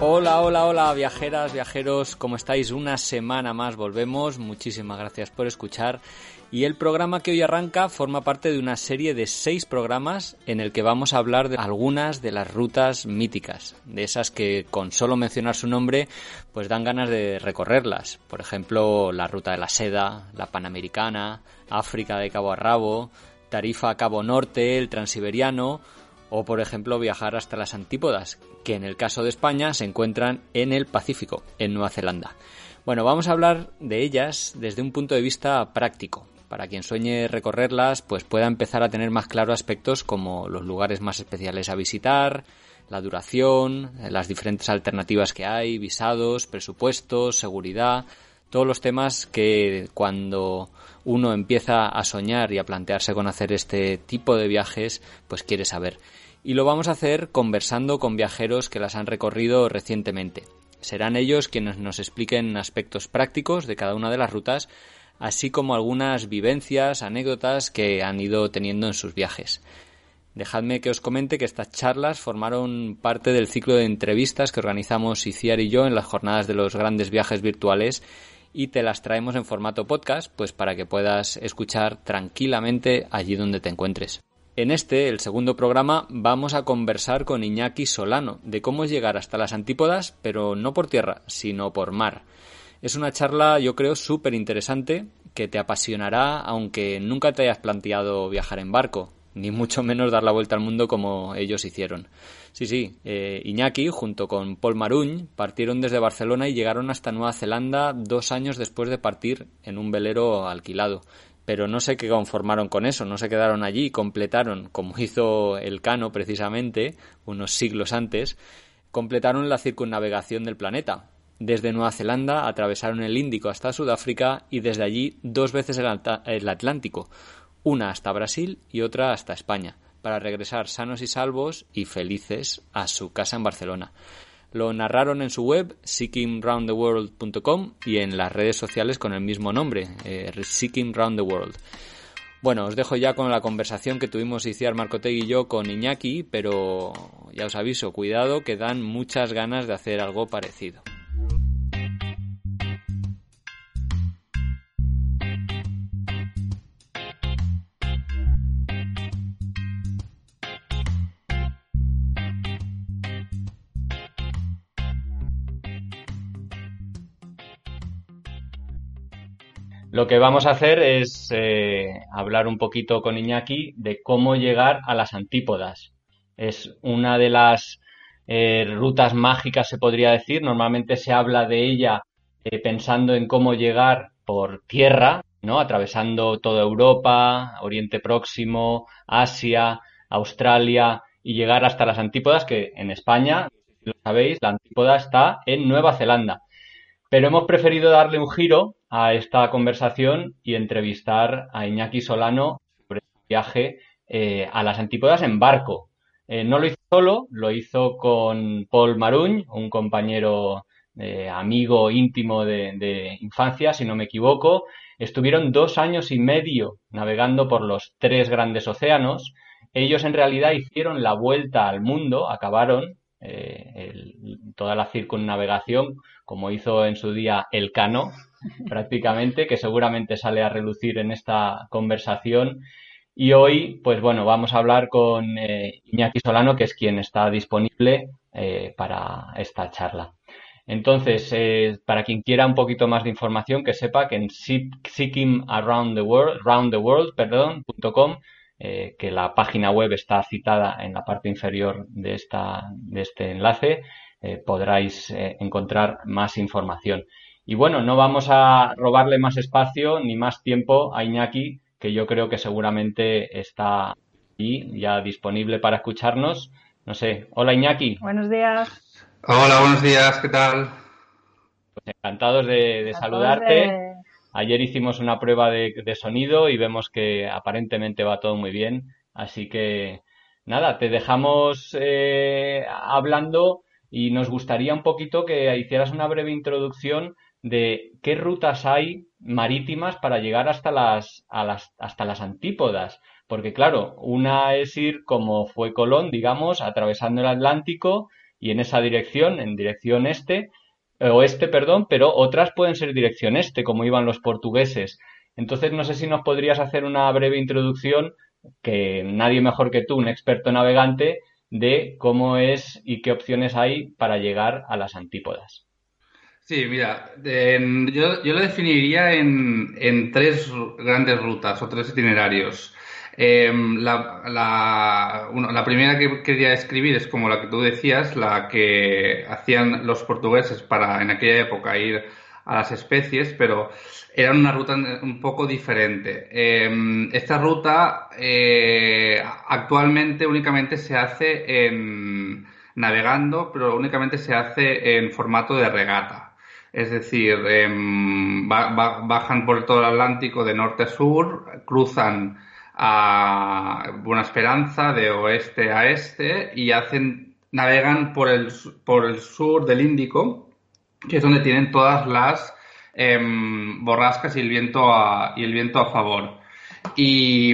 Hola, hola, hola, viajeras, viajeros, ¿cómo estáis? Una semana más volvemos, muchísimas gracias por escuchar. Y el programa que hoy arranca forma parte de una serie de seis programas en el que vamos a hablar de algunas de las rutas míticas, de esas que con solo mencionar su nombre pues dan ganas de recorrerlas. Por ejemplo, la ruta de la seda, la panamericana, África de Cabo a Rabo, Tarifa a Cabo Norte, el transiberiano o por ejemplo viajar hasta las antípodas, que en el caso de España se encuentran en el Pacífico, en Nueva Zelanda. Bueno, vamos a hablar de ellas desde un punto de vista práctico. Para quien sueñe recorrerlas, pues pueda empezar a tener más claro aspectos como los lugares más especiales a visitar, la duración, las diferentes alternativas que hay, visados, presupuestos, seguridad, todos los temas que cuando uno empieza a soñar y a plantearse con hacer este tipo de viajes, pues quiere saber. Y lo vamos a hacer conversando con viajeros que las han recorrido recientemente. Serán ellos quienes nos expliquen aspectos prácticos de cada una de las rutas, así como algunas vivencias, anécdotas que han ido teniendo en sus viajes. Dejadme que os comente que estas charlas formaron parte del ciclo de entrevistas que organizamos Iciar y yo en las jornadas de los grandes viajes virtuales y te las traemos en formato podcast, pues para que puedas escuchar tranquilamente allí donde te encuentres. En este, el segundo programa, vamos a conversar con Iñaki Solano de cómo llegar hasta las antípodas, pero no por tierra, sino por mar. Es una charla, yo creo, súper interesante que te apasionará aunque nunca te hayas planteado viajar en barco, ni mucho menos dar la vuelta al mundo como ellos hicieron. Sí, sí, eh, Iñaki, junto con Paul Maruñ, partieron desde Barcelona y llegaron hasta Nueva Zelanda dos años después de partir en un velero alquilado. Pero no qué conformaron con eso, no se quedaron allí y completaron, como hizo el Cano precisamente, unos siglos antes, completaron la circunnavegación del planeta. Desde Nueva Zelanda atravesaron el Índico hasta Sudáfrica y desde allí dos veces el Atlántico, una hasta Brasil y otra hasta España para regresar sanos y salvos y felices a su casa en Barcelona. Lo narraron en su web seekingroundtheworld.com y en las redes sociales con el mismo nombre, eh. Bueno, os dejo ya con la conversación que tuvimos Iciar Marcotegui y yo con Iñaki, pero ya os aviso, cuidado que dan muchas ganas de hacer algo parecido. Lo que vamos a hacer es eh, hablar un poquito con Iñaki de cómo llegar a las antípodas. Es una de las eh, rutas mágicas, se podría decir. Normalmente se habla de ella eh, pensando en cómo llegar por tierra, ¿no? Atravesando toda Europa, Oriente Próximo, Asia, Australia y llegar hasta las antípodas, que en España, si lo sabéis, la antípoda está en Nueva Zelanda. Pero hemos preferido darle un giro a esta conversación y entrevistar a Iñaki Solano sobre su viaje eh, a las antípodas en barco. Eh, no lo hizo solo, lo hizo con Paul Maruñ, un compañero eh, amigo íntimo de, de, infancia, si no me equivoco. Estuvieron dos años y medio navegando por los tres grandes océanos. Ellos en realidad hicieron la vuelta al mundo, acabaron toda la circunnavegación, como hizo en su día el Cano, prácticamente, que seguramente sale a relucir en esta conversación. Y hoy, pues bueno, vamos a hablar con Iñaki Solano, que es quien está disponible para esta charla. Entonces, eh, para quien quiera un poquito más de información, que sepa que en seekingaroundtheworld, eh, que la página web está citada en la parte inferior de, esta, de este enlace, eh, podráis encontrar más información. Y bueno, no vamos a robarle más espacio ni más tiempo a Iñaki, que yo creo que seguramente está ahí ya disponible para escucharnos. No sé, hola Iñaki. Buenos días. Hola, buenos días, ¿qué tal? Pues encantados de, saludarte. Ayer hicimos una prueba de, sonido y vemos que aparentemente va todo muy bien. Así que nada, te dejamos eh, hablando y nos gustaría un poquito que hicieras una breve introducción de qué rutas hay marítimas para llegar hasta las, las, hasta las antípodas. Porque claro, una es ir como fue Colón, digamos, atravesando el Atlántico y en esa dirección, en dirección este, eh, oeste, perdón, pero otras pueden ser dirección este, como iban los portugueses. Entonces, no sé si nos podrías hacer una breve introducción, que nadie mejor que tú, un experto navegante, de cómo es y qué opciones hay para llegar a las antípodas. Sí, mira, yo, yo, lo definiría en, en tres grandes rutas o tres itinerarios. Em, la, la, primera que quería escribir es como la que tú decías, la que hacían los portugueses para en aquella época ir a las especies, pero era una ruta un poco diferente. Em, esta ruta eh, actualmente únicamente se hace en, navegando, pero únicamente se hace en formato de regata. Es decir, em, bajan por todo el Atlántico de norte a sur, cruzan a Buena Esperanza de oeste a este y hacen navegan por el, por el sur del Índico, que es donde tienen todas las em, borrascas y el viento a, y el viento a favor. Y,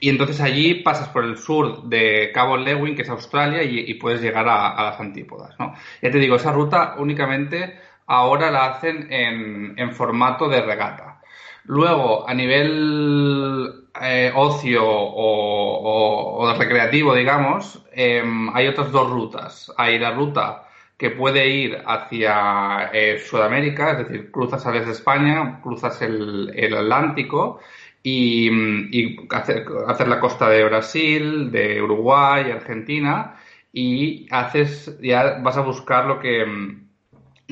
y, entonces allí pasas por el sur de Cabo Lewin, que es Australia, y, puedes llegar a, las antípodas. Ya te digo, esa ruta únicamente ahora la hacen en, en formato de regata. Luego, a nivel eh, ocio o, recreativo, digamos, em, hay otras dos rutas. Hay la ruta que puede ir hacia eh, Sudamérica, es decir, cruzas a de España, cruzas el, Atlántico y, hacer, hacer, la costa de Brasil, de Uruguay, Argentina y haces, ya vas a buscar lo que,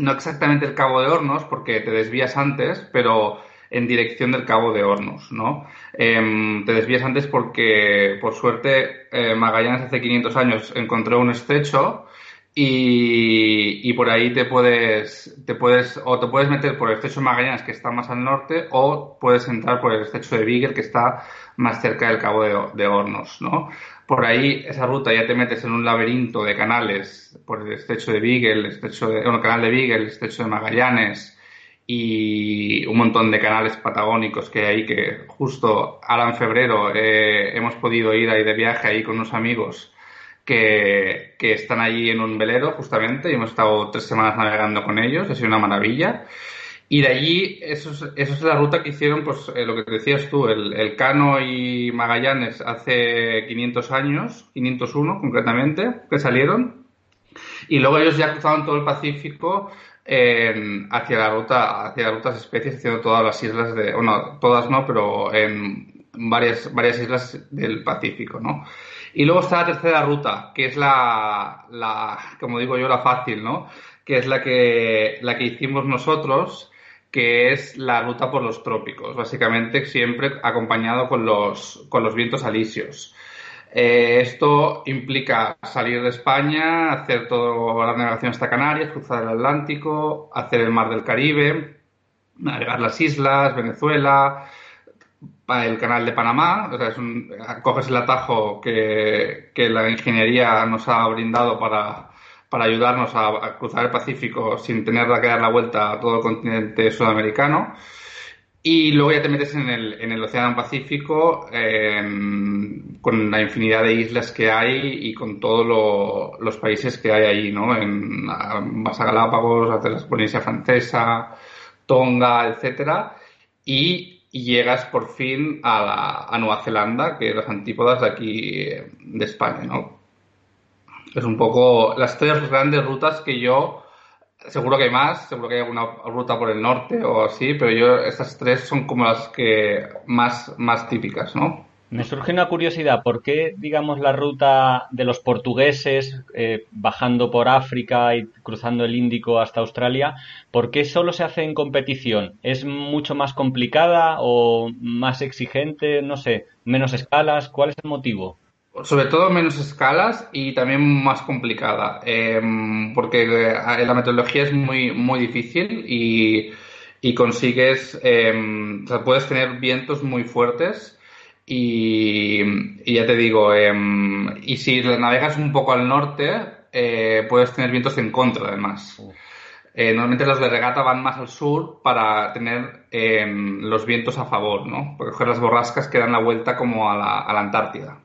no exactamente el Cabo de Hornos, porque te desvías antes, pero en dirección del Cabo de Hornos, ¿no? Em, te desvías antes porque, por suerte, eh, Magallanes hace 500 años encontró un estrecho y, y, por ahí te puedes, te puedes, o te puedes meter por el estrecho de Magallanes que está más al norte o puedes entrar por el estrecho de Beagle que está más cerca del Cabo de, Hornos, ¿no? Por ahí, esa ruta ya te metes en un laberinto de canales por el estrecho de Beagle, el estrecho de, bueno, el canal de Beagle, el estrecho de Magallanes, y un montón de canales patagónicos que hay que justo ahora en febrero eh, hemos podido ir ahí de viaje ahí con unos amigos que, que, están allí en un velero justamente y hemos estado tres semanas navegando con ellos, ha sido una maravilla. Y de allí, eso es, es la ruta que hicieron, pues eh, lo que decías tú, el, el, Cano y Magallanes hace 500 años, 501 concretamente, que salieron. Y luego ellos ya cruzaron todo el Pacífico hacia la ruta, hacia las rutas especies, haciendo todas las islas de, bueno, todas no, pero en varias, varias islas del Pacífico, ¿no? Y luego está la tercera ruta, que es la, la, como digo yo, la fácil, ¿no? Que es la que, la que hicimos nosotros, que es la ruta por los trópicos, básicamente siempre acompañado con los, con los vientos alisios. Eh, esto implica salir de España, hacer toda la navegación hasta Canarias, cruzar el Atlántico, hacer el mar del Caribe, navegar las islas, Venezuela, el canal de Panamá. O sea, coges el atajo que, la ingeniería nos ha brindado para, ayudarnos a, cruzar el Pacífico sin tener que dar la vuelta a todo el continente sudamericano. Y luego ya te metes en el, en el Océano Pacífico con la infinidad de islas que hay y con todos los países que hay allí, ¿no? En, vas a Galápagos, a la Polinesia Francesa, Tonga, etcétera, y, llegas por fin a, a Nueva Zelanda, que es las antípodas de aquí de España, ¿no? Es un poco las tres grandes rutas que yo Seguro que hay más, seguro que hay alguna ruta por el norte o así, pero yo estas tres son como las que más, más típicas, ¿no? Me surge una curiosidad, ¿por qué, digamos, la ruta de los portugueses eh, bajando por África y cruzando el Índico hasta Australia, ¿por qué solo se hace en competición? ¿Es mucho más complicada o más exigente? No sé, menos escalas, ¿cuál es el motivo? Sobre todo menos escalas y también más complicada, em, porque eh, la metodología es muy, muy difícil y, consigues, em, o sea, puedes tener vientos muy fuertes y, ya te digo, em, y si navegas un poco al norte, eh, puedes tener vientos en contra además. Eh, normalmente los de regata van más al sur para tener los vientos a favor, ¿no? Porque coger las borrascas que dan la vuelta como a la, a la Antártida.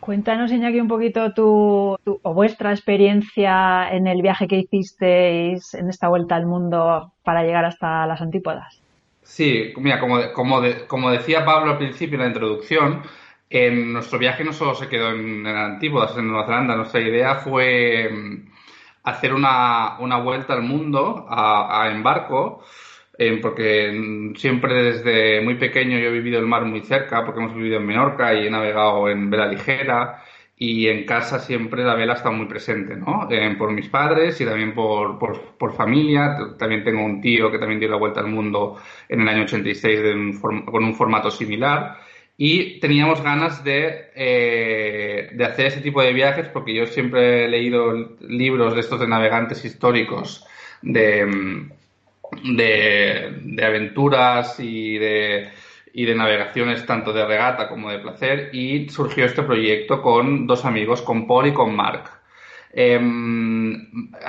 Cuéntanos, Iñaki, un poquito tu, o vuestra experiencia en el viaje que hicisteis en esta vuelta al mundo para llegar hasta las antípodas. Sí, mira, como, como, como decía Pablo al principio en la introducción, en nuestro viaje no solo se quedó en, antípodas, en Nueva Zelanda. Nuestra idea fue mm, hacer una, una vuelta al mundo a, a en barco porque siempre desde muy pequeño yo he vivido el mar muy cerca, porque hemos vivido en Menorca y he navegado en vela ligera y en casa siempre la vela está muy presente, ¿no? por mis padres y también por, por, familia. También tengo un tío que también dio la vuelta al mundo en el año 86 con un formato similar. Y teníamos ganas de, eh, de hacer ese tipo de viajes porque yo siempre he leído libros de estos de navegantes históricos de de, aventuras y de, y de navegaciones tanto de regata como de placer y surgió este proyecto con dos amigos, con Paul y con Mark. Eh,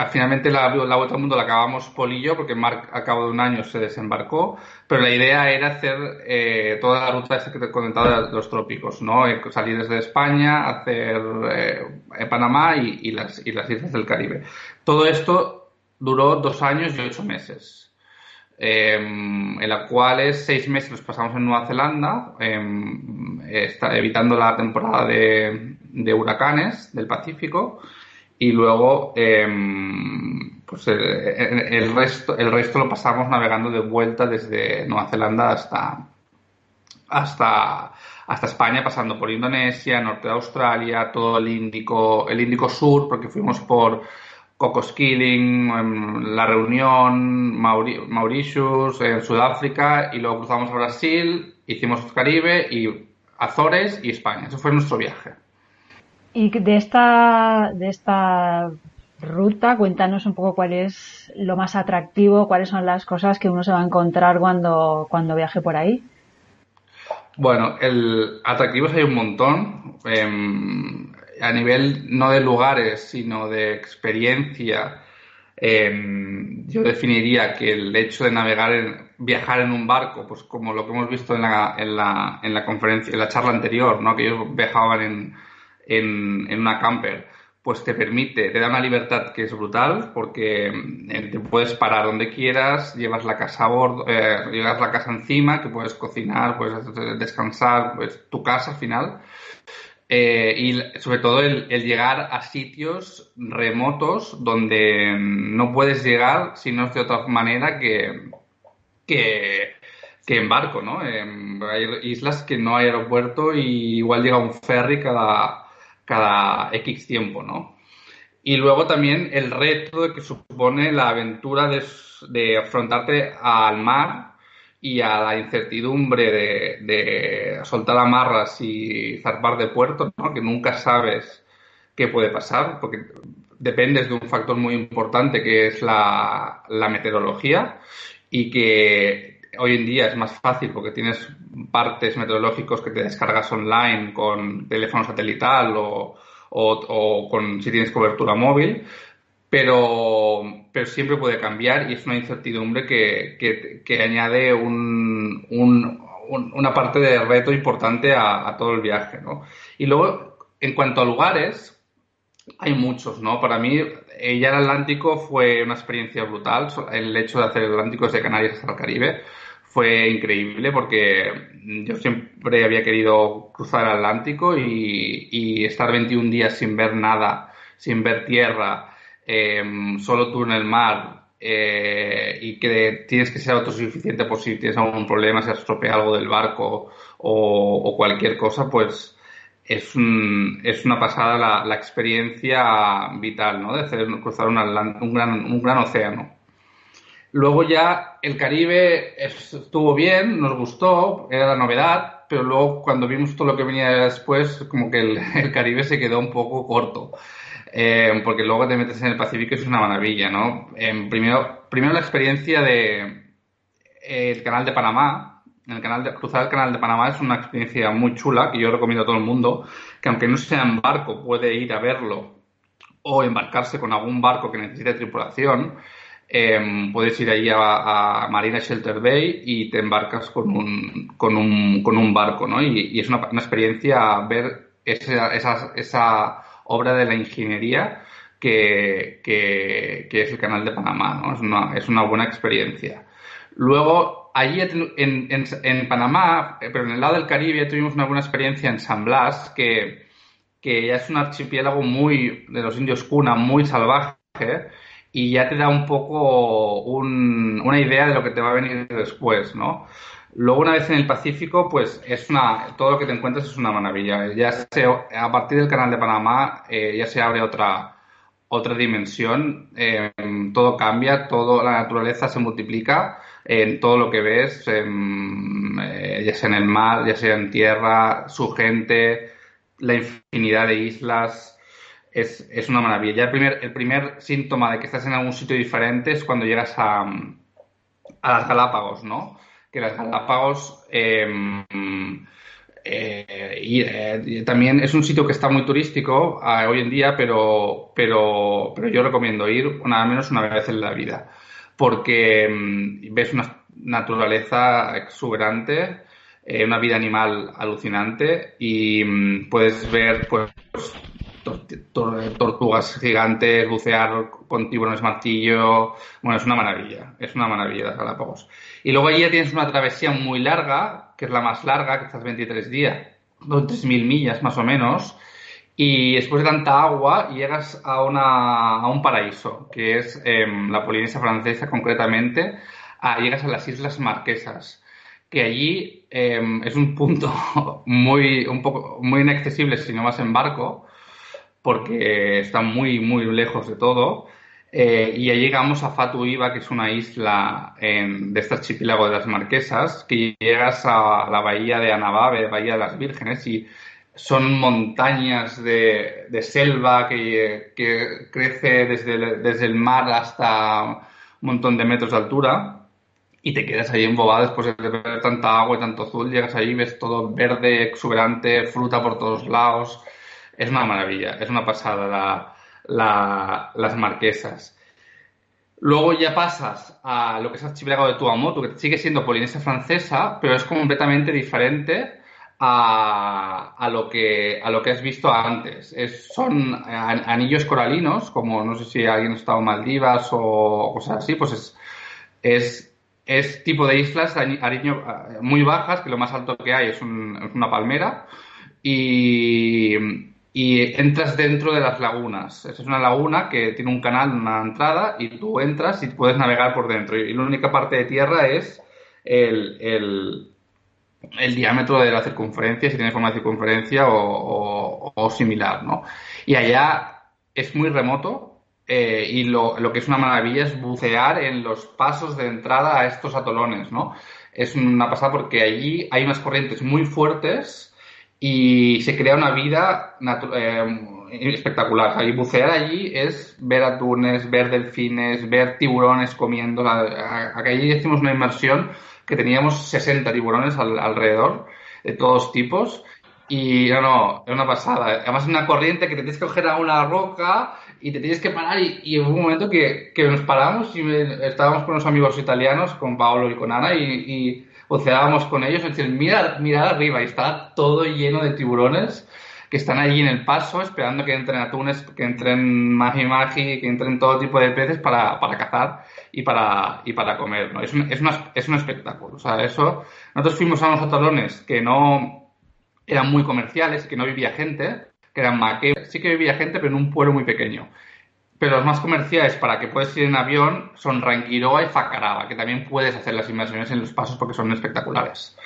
finalmente la, la, vuelta al mundo la acabamos Paul y yo porque Mark a cabo de un año se desembarcó, pero la idea era hacer eh, toda la ruta que te he comentado de los trópicos, ¿no? Eh, salir desde España, hacer eh, Panamá y, y, las, y las islas del Caribe. Todo esto duró dos años y ocho meses. Em, en la cual seis meses los pasamos en Nueva Zelanda, em, evitando la temporada de, huracanes del Pacífico, y luego em, pues el, resto, el resto lo pasamos navegando de vuelta desde Nueva Zelanda hasta, hasta, hasta España, pasando por Indonesia, norte de Australia, todo el Índico, el Índico Sur, porque fuimos por Cocos-Killing, en La Reunión, Mauritius, en Sudáfrica y luego cruzamos a Brasil, hicimos Caribe y Azores y España. Eso fue nuestro viaje. Y de esta, de esta ruta, cuéntanos un poco cuál es lo más atractivo, cuáles son las cosas que uno se va a encontrar cuando, cuando viaje por ahí. Bueno, el atractivos hay un montón. Em, a nivel no de lugares, sino de experiencia, em, yo definiría que el hecho de navegar, en, viajar en un barco, pues como lo que hemos visto en la, en la, en la conferencia, en la charla anterior, ¿no? que ellos viajaban en, en, en una camper, pues te permite, te da una libertad que es brutal porque eh, te puedes parar donde quieras, llevas la casa a bordo, eh, llevas la casa encima, que puedes cocinar, puedes descansar, pues tu casa al final. Eh, y sobre todo el, llegar a sitios remotos donde no puedes llegar si no es de otra manera que, que, en barco, ¿no? hay islas que no hay aeropuerto y igual llega un ferry cada, cada X tiempo, ¿no? Y luego también el reto que supone la aventura de afrontarte al mar y a la incertidumbre de, soltar amarras y zarpar de puerto, ¿no? que nunca sabes qué puede pasar, porque dependes de un factor muy importante que es la, la meteorología y que hoy en día es más fácil porque tienes partes meteorológicos que te descargas online con teléfono satelital o, o, o con si tienes cobertura móvil, pero, pero siempre puede cambiar y es una incertidumbre que, que, añade un, un, una parte de reto importante a, a, todo el viaje, ¿no? Y luego, en cuanto a lugares, hay muchos, ¿no? Para mí, eh, ya el Atlántico fue una experiencia brutal. El hecho de hacer el Atlántico desde Canarias el Caribe fue increíble porque yo siempre había querido cruzar el Atlántico y, estar 21 días sin ver nada, sin ver tierra, em, solo tú en el mar eh, y que tienes que ser autosuficiente por si tienes algún problema, si has estropeado algo del barco o cualquier cosa, pues es, un, es una pasada la, experiencia vital, ¿no? De hacer, cruzar un, un, gran, un gran océano. Luego ya el Caribe estuvo bien, nos gustó, era la novedad, pero luego cuando vimos todo lo que venía después, como que el Caribe se quedó un poco corto. Eh, porque luego te metes en el Pacífico es una maravilla, ¿no? Eh, primero, primero la experiencia de eh, el canal de Panamá, el canal de, cruzar el canal de Panamá es una experiencia muy chula que yo recomiendo a todo el mundo, que aunque no sea en barco, puede ir a verlo o embarcarse con algún barco que necesite tripulación. Em, puedes ir ahí a, Marina Shelter Bay y te embarcas con un, con un, con un barco, ¿no? Y, es una, experiencia ver esa, esa, obra de la ingeniería que, que, es el canal de Panamá, ¿no? Es una, es una buena experiencia. Luego, allí en, en, Panamá, eh, pero en el lado del Caribe, tuvimos una buena experiencia en San Blas, que, que ya es un archipiélago muy, de los indios cuna, muy salvaje, y ya te da un poco una idea de lo que te va a venir después, ¿no? Luego, una vez en el Pacífico, pues es una, todo lo que te encuentras es una maravilla. Ya se, a partir del canal de Panamá eh, ya se abre otra, otra dimensión, eh, todo cambia, todo, la naturaleza se multiplica en todo lo que ves, eh, ya sea en el mar, ya sea en tierra, su gente, la infinidad de islas. Es, es una maravilla. Ya el primer, el primer síntoma de que estás en algún sitio diferente es cuando llegas a, a las Galápagos, ¿no? Que las Galápagos em, eh, y, también es un sitio que está muy turístico eh, hoy en día, pero, pero, pero yo recomiendo ir al menos una vez en la vida porque mm, ves una naturaleza exuberante, eh, una vida animal alucinante y mm, puedes ver pues tortugas gigantes, bucear con tiburones martillo. Bueno, es una maravilla, es una maravilla las Galápagos. Y luego allí ya tienes una travesía muy larga, que es la más larga, que estás 23 días, 3.000 millas más o menos, y después de tanta agua llegas a, una, a un paraíso, que es em, la Polinesia francesa concretamente, llegas a las Islas Marquesas, que allí em, es un punto muy, un poco, muy inaccesible si no vas en barco, porque está muy, muy lejos de todo. Eh, y allí llegamos a Fatu Iba, que es una isla de este archipiélago de las Marquesas, que llegas a la bahía de Anababe, bahía de las Vírgenes, y son montañas de, selva que, crece desde desde el mar hasta un montón de metros de altura y te quedas ahí embobado después de ver tanta agua y tanto azul, llegas ahí, ves todo verde, exuberante, fruta por todos lados. Es una maravilla, es una pasada las marquesas. Luego ya pasas a lo que es archipiélago de Tuamotu, que sigue siendo Polinesia francesa, pero es completamente diferente a, lo, que, a lo que has visto antes. son anillos coralinos, como no sé si alguien ha estado en Maldivas o cosas así, pues es, es, es tipo de islas muy bajas, que lo más alto que hay es, una palmera, y, y entras dentro de las lagunas. Es una laguna que tiene un canal, una entrada, y tú entras y puedes navegar por dentro. Y la única parte de tierra es el, el diámetro de la circunferencia, si tiene forma de circunferencia o, similar, ¿no? Y allá es muy remoto eh, y lo, lo, que es una maravilla es bucear en los pasos de entrada a estos atolones, ¿no? Es una pasada porque allí hay unas corrientes muy fuertes y se crea una vida eh, espectacular. Y bucear allí es ver atunes, ver delfines, ver tiburones comiendo. Allí hicimos una inmersión que teníamos 60 tiburones alrededor, de todos tipos. Y no, no, es una pasada. Además, es una corriente que te tienes que coger a una roca y te tienes que parar y, hubo un momento que, que nos paramos y estábamos con unos amigos italianos, con Paolo y con Ana, y, y oceábamos con ellos y decían, mira, mira arriba y está todo lleno de tiburones que están allí en el paso esperando que entren atunes, que entren magi magi, que entren todo tipo de peces para, para cazar y para, y para comer, ¿no? Es un, es, una, es un espectáculo, o sea, eso... Nosotros fuimos a unos atolones que no eran muy comerciales, que no vivía gente, que eran maquetas, sí que vivía gente, pero en un pueblo muy pequeño. Pero los más comerciales para que puedes ir en avión son Ranquiroa y Facaraba, que también puedes hacer las inversiones en los pasos porque son espectaculares.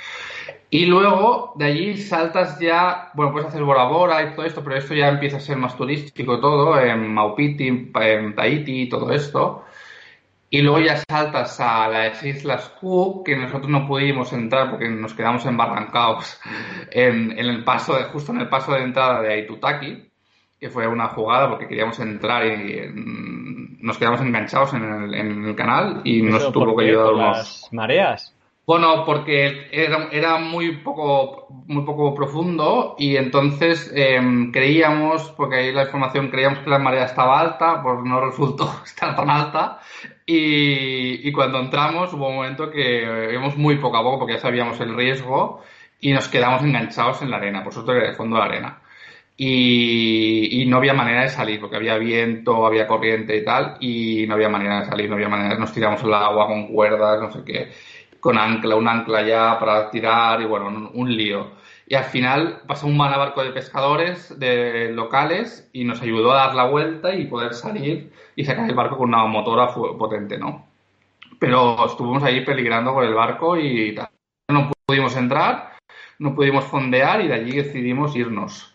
Y luego de allí saltas ya, bueno, puedes hacer Bora Bora y todo esto, pero esto ya empieza a ser más turístico todo, en Maupiti, en Tahiti y todo esto. Y luego ya saltas a las Islas Cook, que nosotros no pudimos entrar porque nos quedamos embarrancados en, en el paso, justo en el paso de entrada de Aitutaki, que fue una jugada porque queríamos entrar y, nos quedamos enganchados en el, en el canal y nos tuvo que ayudar unos... mareas? Bueno, porque era, era, muy poco muy poco profundo y entonces em, creíamos, porque ahí la información creíamos que la marea estaba alta, pues no resultó estar tan alta y, y cuando entramos hubo un momento que vimos muy poco a poco porque ya sabíamos el riesgo y nos quedamos enganchados en la arena, por suerte en el fondo de la arena. Y, no había manera de salir porque había viento, había corriente y tal y no había manera de salir, no había manera, nos tiramos al agua con cuerdas, no sé qué con ancla, un ancla ya para tirar y bueno, un, lío. Y al final pasó un barco de pescadores de locales y nos ayudó a dar la vuelta y poder salir y sacar el barco con una motora potente, ¿no? Pero estuvimos ahí peligrando con el barco y no pudimos entrar, no pudimos fondear y de allí decidimos irnos.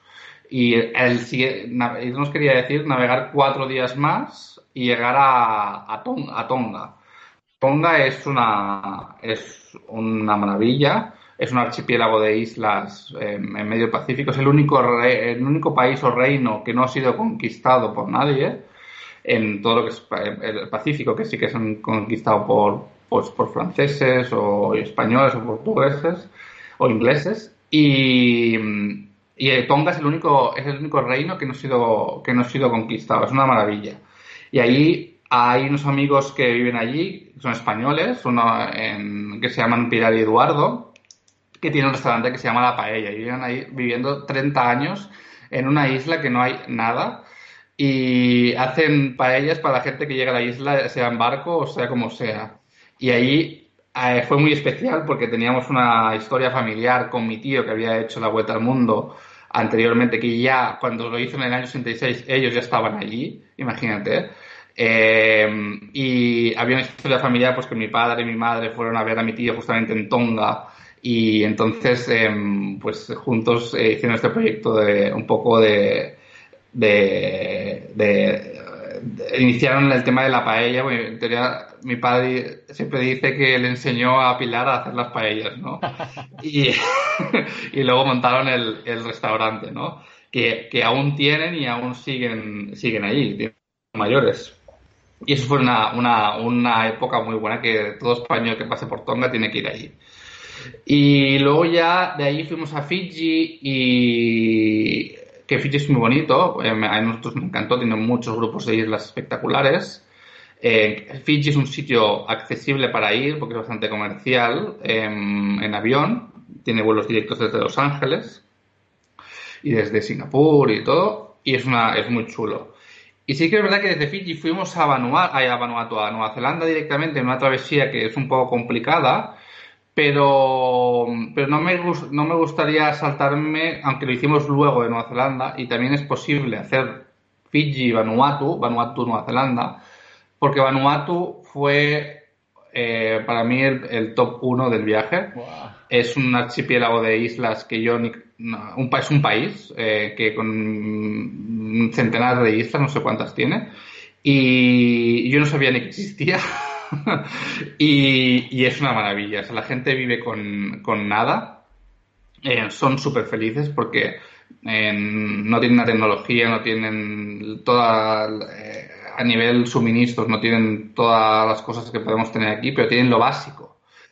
Y el, irnos quería decir navegar cuatro días más y llegar a, a Tonga Tonga es una, es una maravilla, es un archipiélago de islas em, en medio del Pacífico, es el único, el único país o reino que no ha sido conquistado por nadie en todo lo que es el Pacífico, que sí que han conquistado por, pues, por franceses o españoles o portugueses o ingleses. Y, y Tonga es el único, es el único reino que no ha sido, que no ha sido conquistado, es una maravilla. Y ahí hay unos amigos que viven allí, son españoles, uno en, que se llaman Pilar y Eduardo, que tienen un restaurante que se llama La Paella y viven ahí viviendo 30 años en una isla que no hay nada y hacen paellas para la gente que llega a la isla, sea en barco o sea como sea. Y ahí eh, fue muy especial porque teníamos una historia familiar con mi tío que había hecho la vuelta al mundo anteriormente, que ya cuando lo hizo en el año 66 ellos ya estaban allí, imagínate. Eh, y había una historia familiar, pues que mi padre y mi madre fueron a ver a mi tío justamente en Tonga y entonces, em, pues juntos eh, hicieron este proyecto de un poco de, de, iniciaron el tema de la paella. en teoría, mi padre siempre dice que le enseñó a Pilar a hacer las paellas, ¿no? y, y luego montaron el, el restaurante, ¿no? Que, que, aún tienen y aún siguen, siguen allí, mayores. Y eso fue una, una, una época muy buena que todo español que pase por Tonga tiene que ir allí. Y luego ya de ahí fuimos a Fiji y que Fiji es muy bonito, eh, a nosotros me encantó, tiene muchos grupos de islas espectaculares. Eh, Fiji es un sitio accesible para ir porque es bastante comercial em, en avión, tiene vuelos directos desde Los Ángeles y desde Singapur y todo, y es, una, es muy chulo. Y sí que es verdad que desde Fiji fuimos a Vanuatu, a, Vanuatu, a Nueva Zelanda directamente en una travesía que es un poco complicada, pero, pero no, me, no me gustaría saltarme, aunque lo hicimos luego de Nueva Zelanda, y también es posible hacer Fiji, Vanuatu, Vanuatu, Nueva Zelanda, porque Vanuatu fue eh, para mí el, top uno del viaje. Es un archipiélago de islas que yo ni, un, es un país eh, que con centenares de islas, no sé cuántas tiene, y yo no sabía ni que existía. y, es una maravilla. la gente vive con, nada. Eh, son súper felices porque eh, no tienen la tecnología, no tienen toda. a nivel suministros, no tienen todas las cosas que podemos tener aquí, pero tienen lo básico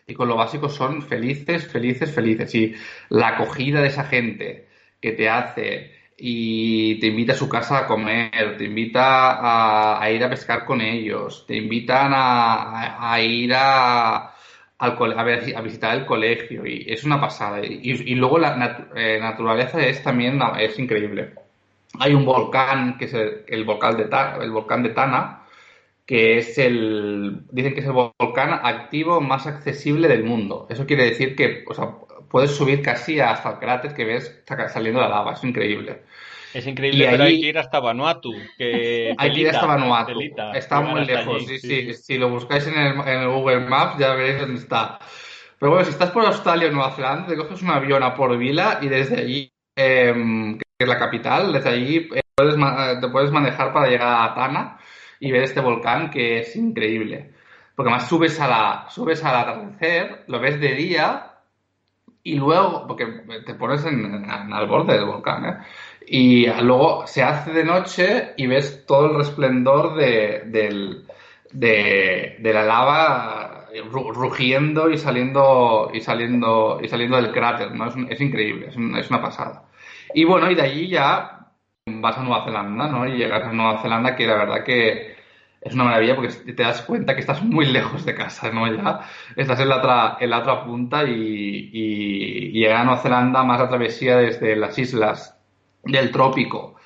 y con lo básico son felices, felices, felices. Y la acogida de esa gente que te hace y te invita a su casa a comer, te invita a, ir a pescar con ellos, te invitan a, ir a, a, visitar el colegio y es una pasada. Y, luego la eh, naturaleza es también es increíble. Hay un volcán que es el, volcán, de el volcán de Tana, que es el, dicen que es el volcán activo más accesible del mundo. Eso quiere decir que, puedes subir casi hasta el cráter que ves saliendo la lava, es increíble. Es increíble, pero hay que ir hasta Vanuatu. Que hay que ir hasta Vanuatu. está muy lejos. sí, sí. Si lo buscáis en el, Google Maps ya veréis dónde está. Pero bueno, si estás por Australia o Nueva Zelanda, te coges un avión a Port Vila y desde allí, em, que es la capital, desde allí eh, te puedes manejar para llegar a Tana y ver este volcán que es increíble. Porque además subes, a la, subes al atardecer, lo ves de día y luego, porque te pones en, al borde del volcán, ¿eh? y luego se hace de noche y ves todo el resplendor de, de, la lava rugiendo y saliendo y saliendo y saliendo del cráter, ¿no? Es, increíble, es, una pasada. Y bueno, y de allí ya vas a Nueva Zelanda, ¿no? Y llegas a Nueva Zelanda que la verdad que es una maravilla porque te das cuenta que estás muy lejos de casa, ¿no? Ya estás en la otra, en la otra punta y, y, llegar a Nueva Zelanda más a travesía desde las islas del trópico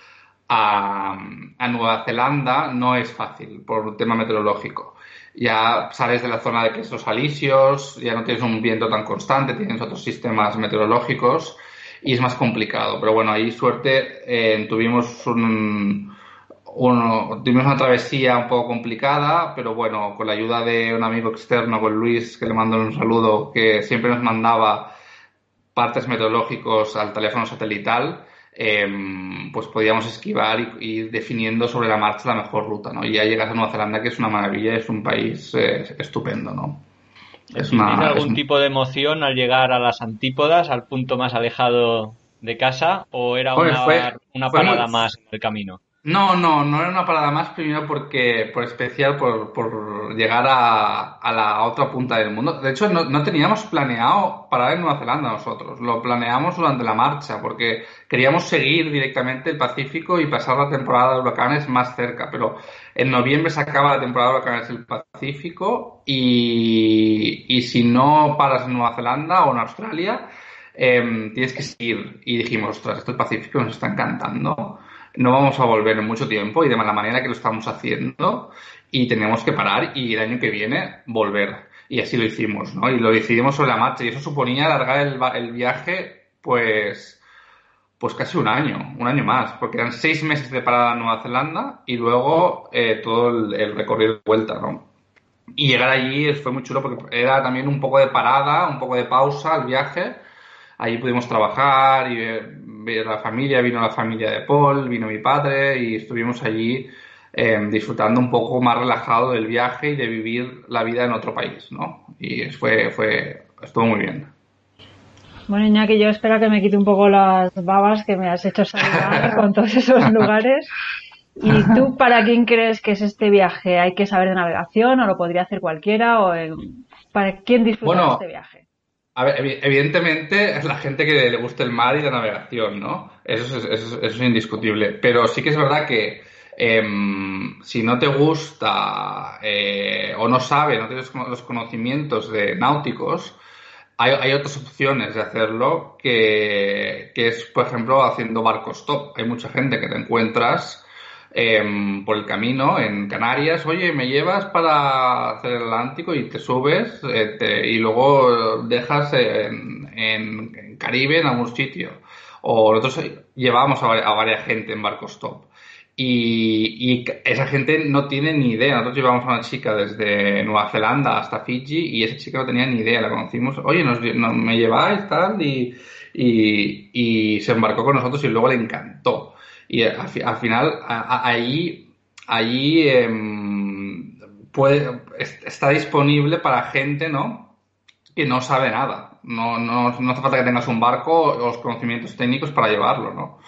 a, a, Nueva Zelanda no es fácil por un tema meteorológico. Ya sales de la zona de quesos alisios, ya no tienes un viento tan constante, tienes otros sistemas meteorológicos y es más complicado. Pero bueno, ahí suerte eh, tuvimos un, tuvimos una travesía un poco complicada, pero bueno, con la ayuda de un amigo externo, con Luis, que le mando un saludo, que siempre nos mandaba partes meteorológicos al teléfono satelital, em, pues podíamos esquivar y, ir definiendo sobre la marcha la mejor ruta, ¿no? Y ya llegas a Nueva Zelanda, que es una maravilla, es un país eh, estupendo, ¿no? Es algún tipo de emoción al llegar a las antípodas, al punto más alejado de casa, o era una, una parada más en el camino? No, no, no era una parada más, primero porque, por especial, por, por llegar a, a, la otra punta del mundo. De hecho, no, no, teníamos planeado parar en Nueva Zelanda nosotros, lo planeamos durante la marcha, porque queríamos seguir directamente el Pacífico y pasar la temporada de huracanes más cerca, pero en noviembre se acaba la temporada de huracanes del Pacífico y, y si no paras en Nueva Zelanda o en Australia, eh, tienes que seguir. Y dijimos, ostras, esto el Pacífico nos está encantando no vamos a volver en mucho tiempo y de la manera que lo estamos haciendo y tenemos que parar y el año que viene volver. Y así lo hicimos, ¿no? Y lo decidimos sobre la marcha y eso suponía alargar el, el viaje, pues, pues casi un año, un año más, porque eran seis meses de parada en Nueva Zelanda y luego eh, todo el, recorrido de vuelta, ¿no? Y llegar allí fue muy chulo porque era también un poco de parada, un poco de pausa al viaje. Allí pudimos trabajar y la familia, vino la familia de Paul, vino mi padre y estuvimos allí eh, disfrutando un poco más relajado del viaje y de vivir la vida en otro país, ¿no? Y fue, fue, estuvo muy bien. Bueno, Iñaki, yo espero que me quite un poco las babas que me has hecho salir con todos esos lugares. ¿Y tú para quién crees que es este viaje? ¿Hay que saber de navegación o lo podría hacer cualquiera? ¿O para quién disfruta este viaje? A ver, evidentemente es la gente que le gusta el mar y la navegación, ¿no? Eso es, eso es, indiscutible. Pero sí que es verdad que em, si no te gusta eh, o no sabe, no tienes los conocimientos de náuticos, hay, hay otras opciones de hacerlo que, que, es, por ejemplo, haciendo barco stop. Hay mucha gente que te encuentras Em, por el camino en Canarias, oye, me llevas para hacer el Atlántico y te subes eh, y luego dejas en, en, Caribe en algún sitio. O nosotros llevamos a, varias gente en barco stop. Y, y, esa gente no tiene ni idea. Nosotros llevamos a una chica desde Nueva Zelanda hasta Fiji y esa chica no tenía ni idea. La conocimos, oye, nos, me lleváis tal y, y, y se embarcó con nosotros y luego le encantó. Y al, final, ahí, ahí em, puede, está disponible para gente, ¿no? Que no sabe nada. No, no, no hace falta que tengas un barco o los conocimientos técnicos para llevarlo, ¿no?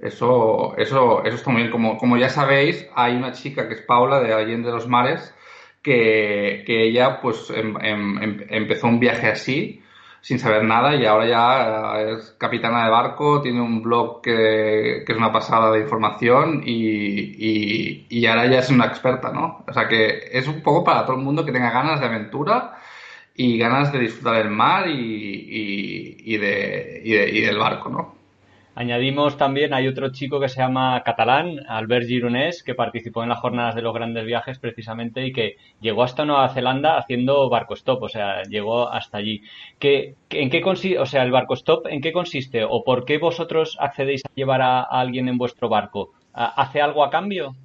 Eso, eso, eso está muy bien. Como, como ya sabéis, hay una chica que es Paula de Allende de los Mares, que, que ella pues em, em, empezó un viaje así sin saber nada y ahora ya eh, es capitana de barco, tiene un blog que, es una pasada de información y, y, ahora ya es una experta, ¿no? O sea que es un poco para todo el mundo que tenga ganas de aventura y ganas de disfrutar del mar y, y, de, y del barco, ¿no? Añadimos también, hay otro chico que se llama Catalán, Albert Gironés, que participó en las jornadas de los grandes viajes precisamente y que llegó hasta Nueva Zelanda haciendo barco stop, o sea, llegó hasta allí. ¿Qué, ¿En qué consiste, o sea, el barco stop, en qué consiste o por qué vosotros accedéis a llevar a, alguien en vuestro barco? ¿Hace algo a cambio?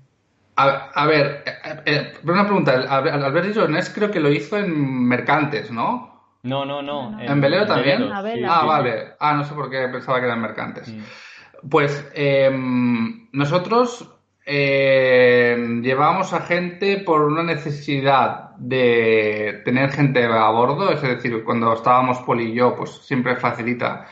A, ver, eh, eh, una pregunta, Albert Gironés creo que lo hizo en Mercantes, ¿no? No, no, no. ¿En, velero también? ah, vale. Ah, no sé por qué pensaba que eran mercantes. Pues em, nosotros em, llevamos a gente por una necesidad de tener gente a bordo, es decir, cuando estábamos Poli y yo, pues siempre facilita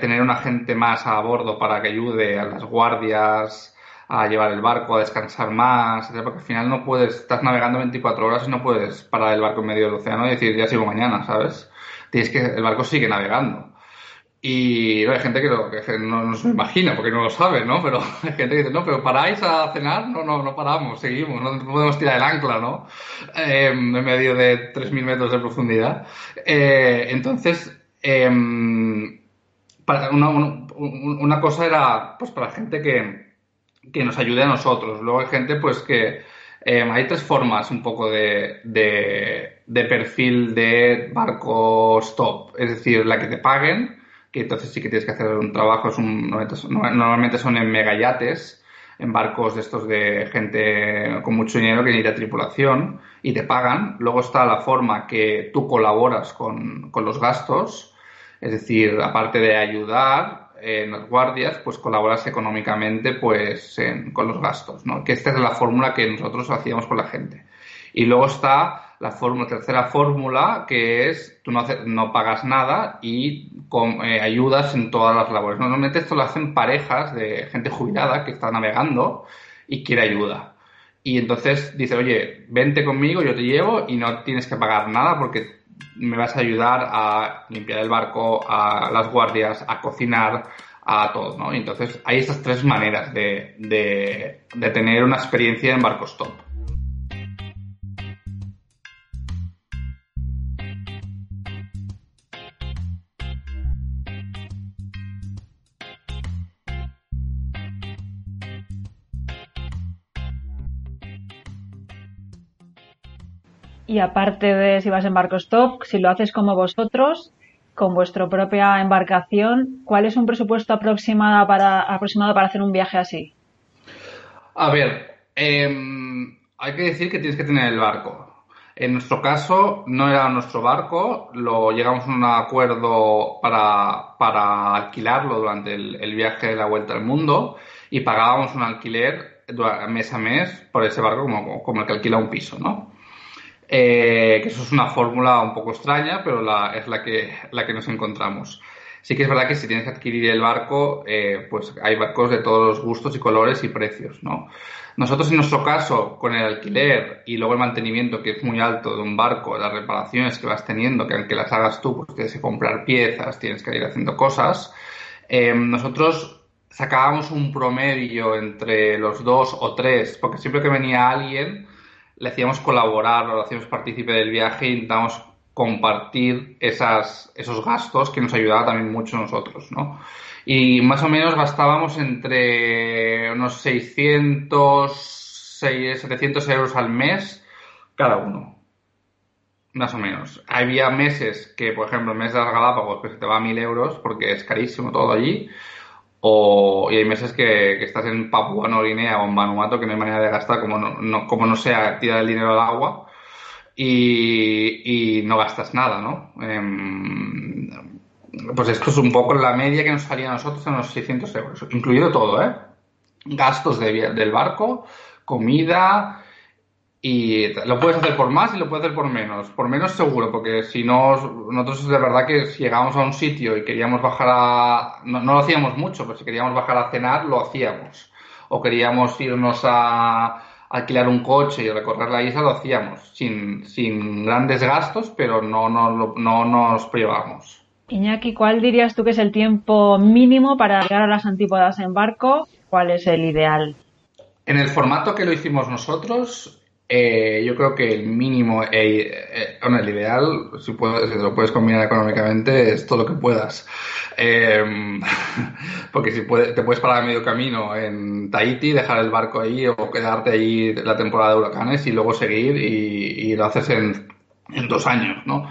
tener una gente más a bordo para que ayude a las guardias, a llevar el barco, a descansar más, porque al final no puedes, estás navegando 24 horas y no puedes parar el barco en medio del océano y decir, ya sigo mañana, ¿sabes? Tienes que, el barco sigue navegando. Y hay gente que, lo, que no, no, se imagina porque no lo sabe, ¿no? Pero hay gente que dice, no, pero ¿paráis a cenar? No, no, no paramos, seguimos, no podemos tirar el ancla, ¿no? Em, en medio de 3.000 metros de profundidad. Eh, entonces, em, para una, una, cosa era, pues para gente que, que nos ayude a nosotros. Luego hay gente pues que eh, hay tres formas un poco de, de, perfil de barco stop. Es decir, la que te paguen, que entonces sí que tienes que hacer un trabajo, normalmente son en megayates, en barcos de estos de gente con mucho dinero que necesita tripulación y te pagan. Luego está la forma que tú colaboras con, con los gastos, es decir, aparte de ayudar, en las guardias, pues colaboras económicamente pues con los gastos, ¿no? Que esta es la fórmula que nosotros hacíamos con la gente. Y luego está la fórmula, tercera fórmula, que es tú no, no pagas nada y eh, ayudas en todas las labores. Normalmente esto lo hacen parejas de gente jubilada que está navegando y quiere ayuda. Y entonces dice, oye, vente conmigo, yo te llevo y no tienes que pagar nada porque me vas a ayudar a limpiar el barco, a las guardias, a cocinar, a todo, ¿no? entonces hay estas tres maneras de, de tener una experiencia en barco stop. Y aparte de si vas en barco stop, si lo haces como vosotros, con vuestra propia embarcación, ¿cuál es un presupuesto aproximado para, aproximado para hacer un viaje así? A ver, em, hay que decir que tienes que tener el barco. En nuestro caso, no era nuestro barco, lo llegamos a un acuerdo para, para alquilarlo durante el, viaje de la vuelta al mundo y pagábamos un alquiler mes a mes por ese barco como, como el que alquila un piso, ¿no? Eh, que eso es una fórmula un poco extraña, pero es la que, la que nos encontramos. Sí que es verdad que si tienes que adquirir el barco, eh, pues hay barcos de todos los gustos y colores y precios, ¿no? Nosotros en nuestro caso, con el alquiler y luego el mantenimiento que es muy alto de un barco, las reparaciones que vas teniendo, que aunque las hagas tú, pues tienes que comprar piezas, tienes que ir haciendo cosas, eh, nosotros sacábamos un promedio entre los dos o tres, porque siempre que venía alguien, le hacíamos colaborar, lo hacíamos partícipe del viaje e intentamos compartir esas, esos gastos que nos ayudaba también mucho nosotros, ¿no? Y más o menos gastábamos entre unos 600, 700 euros al mes cada uno. Más o menos. Había meses que, por ejemplo, el mes de las Galápagos, pues te va a 1000 euros porque es carísimo todo allí. O, y hay meses que, estás en Papua Nueva Guinea o en Vanuatu que no hay manera de gastar como no, como no sea tirar el dinero al agua y, no gastas nada, ¿no? Em, pues esto es un poco la media que nos salía a nosotros en los 600 euros, incluido todo, ¿eh? Gastos de, del barco, comida, y lo puedes hacer por más y lo puedes hacer por menos. Por menos seguro, porque si no, nosotros de verdad que si llegábamos a un sitio y queríamos bajar a... No, lo hacíamos mucho, pero si queríamos bajar a cenar, lo hacíamos. O queríamos irnos a alquilar un coche y recorrer la isla, lo hacíamos. Sin, sin grandes gastos, pero no, no, no nos privábamos. Iñaki, ¿cuál dirías tú que es el tiempo mínimo para llegar a las antípodas en barco? ¿Cuál es el ideal? En el formato que lo hicimos nosotros, eh, yo creo que el mínimo, eh, eh, el ideal, si, puedes, si lo puedes combinar económicamente, es todo lo que puedas. porque si te puedes parar a medio camino en Tahiti, dejar el barco ahí o quedarte ahí la temporada de huracanes y luego seguir y, lo haces en, en, dos años, ¿no?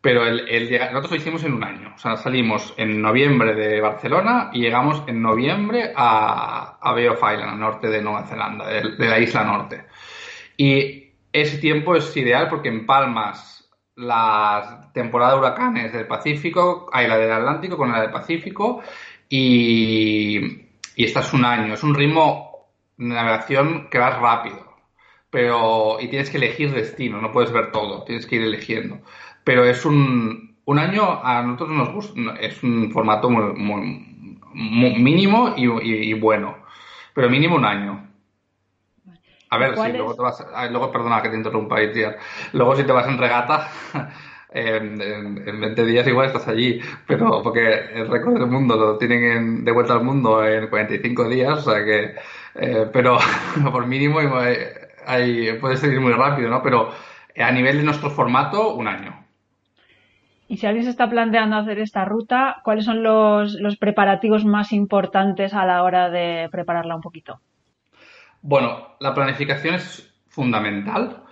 Pero el, el, nosotros lo hicimos en un año. O sea, salimos en noviembre de Barcelona y llegamos en noviembre a, a Bay of Island, al norte de Nueva Zelanda, de, de la isla norte. Y ese tiempo es ideal porque en Palmas la temporada de huracanes del Pacífico, hay la del Atlántico con la del Pacífico y, y estás un año. Es un ritmo de navegación que vas rápido, pero y tienes que elegir destino, no puedes ver todo, tienes que ir eligiendo. Pero es un, un año, a nosotros nos gusta, es un formato muy, mínimo y, y bueno, pero mínimo un año. A ver, si luego te vas. luego, perdona que te interrumpa, Itziar. Luego, si te vas en regata, en, en, 20 días igual estás allí. Pero porque el récord del mundo lo tienen de vuelta al mundo en 45 días, o sea que. Eh, pero por mínimo hay, puede seguir muy rápido, ¿no? Pero a nivel de nuestro formato, un año. Y si alguien se está planteando hacer esta ruta, ¿cuáles son los, los preparativos más importantes a la hora de prepararla un poquito? Bueno, la planificación es fundamental.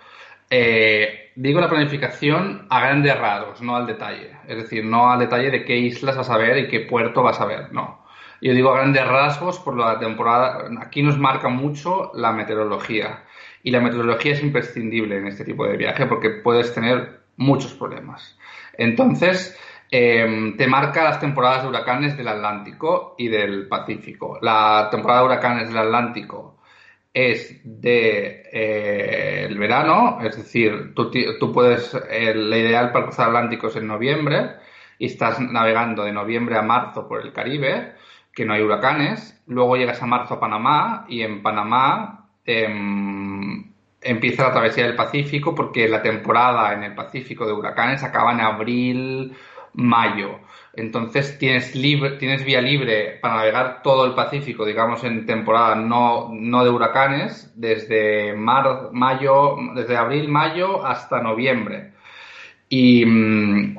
Eh, digo la planificación a grandes rasgos, no al detalle. Es decir, no al detalle de qué islas vas a ver y qué puerto vas a ver, no. Yo digo a grandes rasgos por la temporada. Aquí nos marca mucho la meteorología. Y la meteorología es imprescindible en este tipo de viaje porque puedes tener muchos problemas. Entonces, em, te marca las temporadas de huracanes del Atlántico y del Pacífico. La temporada de huracanes del Atlántico es de eh, el verano, es decir, tú, tú puedes, el, ideal para cruzar Atlántico es en noviembre y estás navegando de noviembre a marzo por el Caribe, que no hay huracanes, luego llegas a marzo a Panamá y en Panamá em, empieza la travesía del Pacífico porque la temporada en el Pacífico de huracanes acaba en abril, mayo. Entonces tienes, libre, tienes vía libre para navegar todo el Pacífico, digamos, en temporada no, no de huracanes, desde mar, mayo, desde abril, mayo hasta noviembre. Y, mm,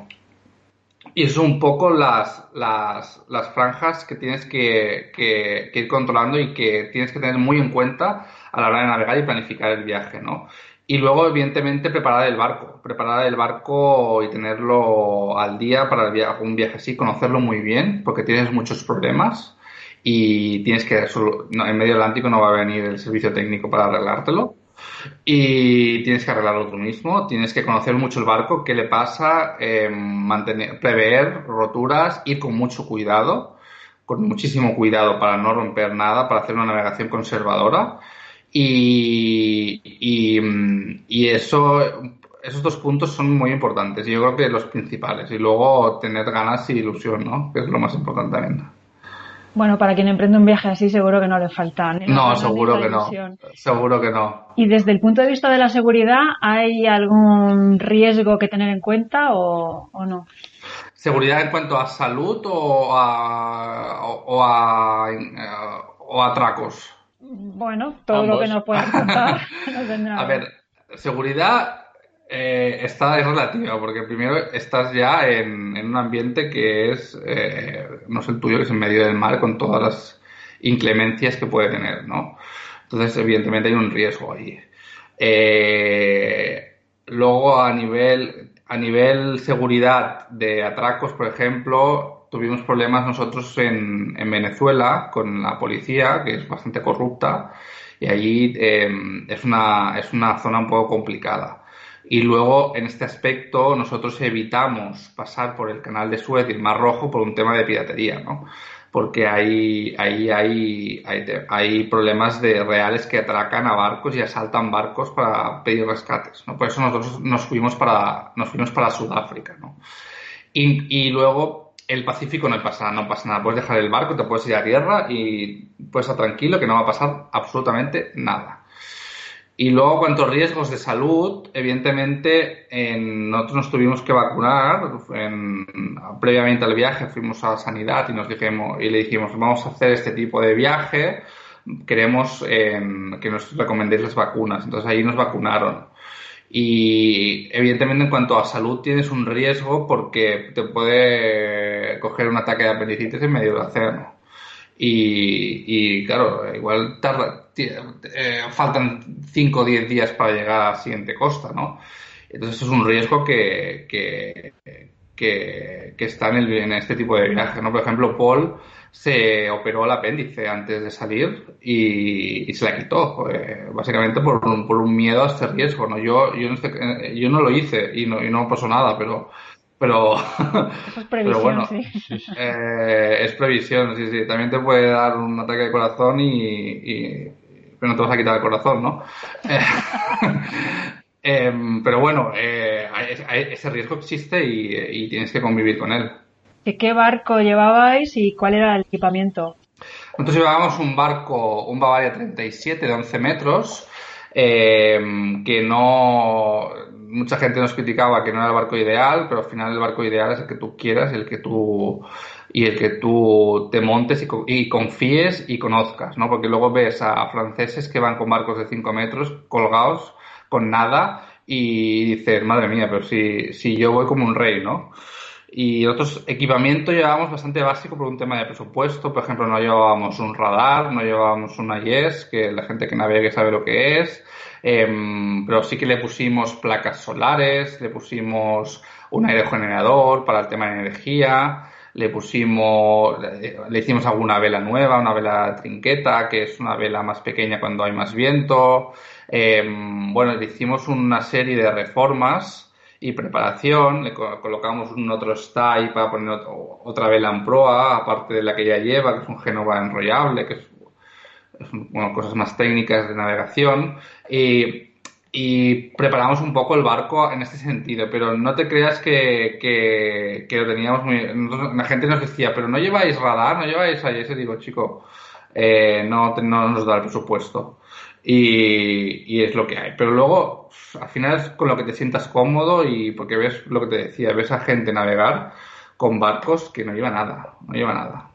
son un poco las, las, las franjas que tienes que, que, que, ir controlando y que tienes que tener muy en cuenta a la hora de navegar y planificar el viaje, ¿no? Y luego, evidentemente, preparar el barco. Preparar el barco y tenerlo al día para el un viaje así, conocerlo muy bien, porque tienes muchos problemas y tienes que. en medio Atlántico no va a venir el servicio técnico para arreglártelo. Y tienes que arreglarlo tú mismo, tienes que conocer mucho el barco, qué le pasa, eh, mantener, prever roturas, ir con mucho cuidado, con muchísimo cuidado para no romper nada, para hacer una navegación conservadora y, y, eso, esos dos puntos son muy importantes. Y yo creo que los principales. Y luego tener ganas y ilusión, ¿no? Que es lo más importante también. Bueno, para quien emprende un viaje así seguro que no le falta. no, seguro que no. Seguro que no. Y desde el punto de vista de la seguridad, ¿hay algún riesgo que tener en cuenta o, no? ¿Seguridad en cuanto a salud o a, o a, o a atracos? Bueno, todo lo que nos puedas contar. a ver, seguridad eh, está es relativa, porque primero estás ya en, un ambiente que es, eh, no es el tuyo, que es en medio del mar, con todas las inclemencias que puede tener, ¿no? Entonces, evidentemente hay un riesgo ahí. Eh, luego, a nivel, a nivel seguridad de atracos, por ejemplo, tuvimos problemas nosotros en, en, Venezuela con la policía, que es bastante corrupta, y allí em, es, una, es una zona un poco complicada. Y luego, en este aspecto, nosotros evitamos pasar por el canal de Suez y el Mar Rojo por un tema de piratería, ¿no? Porque ahí, ahí hay, hay, hay, problemas de reales que atracan a barcos y asaltan barcos para pedir rescates, ¿no? Por eso nosotros nos fuimos para, nos fuimos para Sudáfrica, ¿no? Y, y luego el Pacífico no pasa, no pasa nada. Puedes dejar el barco, te puedes ir a tierra y puedes estar tranquilo que no va a pasar absolutamente nada. Y luego, cuanto riesgos de salud, evidentemente, nosotros nos tuvimos que vacunar. previamente al viaje fuimos a sanidad y nos dijimos, y le dijimos, vamos a hacer este tipo de viaje, queremos em, que nos recomendéis las vacunas. Entonces ahí nos vacunaron. Y evidentemente en cuanto a salud tienes un riesgo porque te puede coger un ataque de apendicitis en medio del océano. Y, claro, igual tarda, eh, faltan 5 o 10 días para llegar a la siguiente costa, ¿no? Entonces es un riesgo que, que, que, está en, el, este tipo de viajes, ¿no? Por ejemplo, Paul se operó el apéndice antes de salir y, se la quitó, eh, básicamente por un, por un miedo a este riesgo, ¿no? Yo, yo, no, este, yo no lo hice y no, y no pasó nada, pero pero, es previsión, bueno, sí. Eh, es previsión, sí, sí. También te puede dar un ataque de corazón y, pero no te vas a quitar el corazón, ¿no? Em, pero bueno, eh, ese riesgo existe y, tienes que convivir con él. ¿Y qué barco llevabais y cuál era el equipamiento? Nosotros llevábamos un barco, un Bavaria 37 de 11 metros, em, que no, mucha gente nos criticaba que no era el barco ideal, pero al final el barco ideal es el que tú quieras, el que tú y el que tú te montes y, confíes y conozcas, ¿no? Porque luego ves a franceses que van con barcos de 5 metros colgados con nada y dices, madre mía, pero si, si yo voy como un rey, ¿no? Y otros equipamientos llevábamos bastante básico por un tema de presupuesto. Por ejemplo, no llevábamos un radar, no llevábamos una IES, que la gente que navegue sabe lo que es. Em, pero sí que le pusimos placas solares, le pusimos un aerogenerador para el tema de energía, le pusimos, le hicimos alguna vela nueva, una vela trinqueta, que es una vela más pequeña cuando hay más viento. Em, bueno, le hicimos una serie de reformas y preparación, le colocamos un otro stay para poner otra vela en proa, aparte de la que ya lleva, que es un Genova enrollable, que es bueno, cosas más técnicas de navegación y, preparamos un poco el barco en este sentido, pero no te creas que, que, lo teníamos muy... La gente nos decía, pero no lleváis radar, no lleváis ahí ese, digo, chico, eh, no, no nos da el presupuesto. Y, y, es lo que hay. Pero luego, al final es con lo que te sientas cómodo y porque ves lo que te decía, ves a gente navegar con barcos que no lleva nada, no lleva nada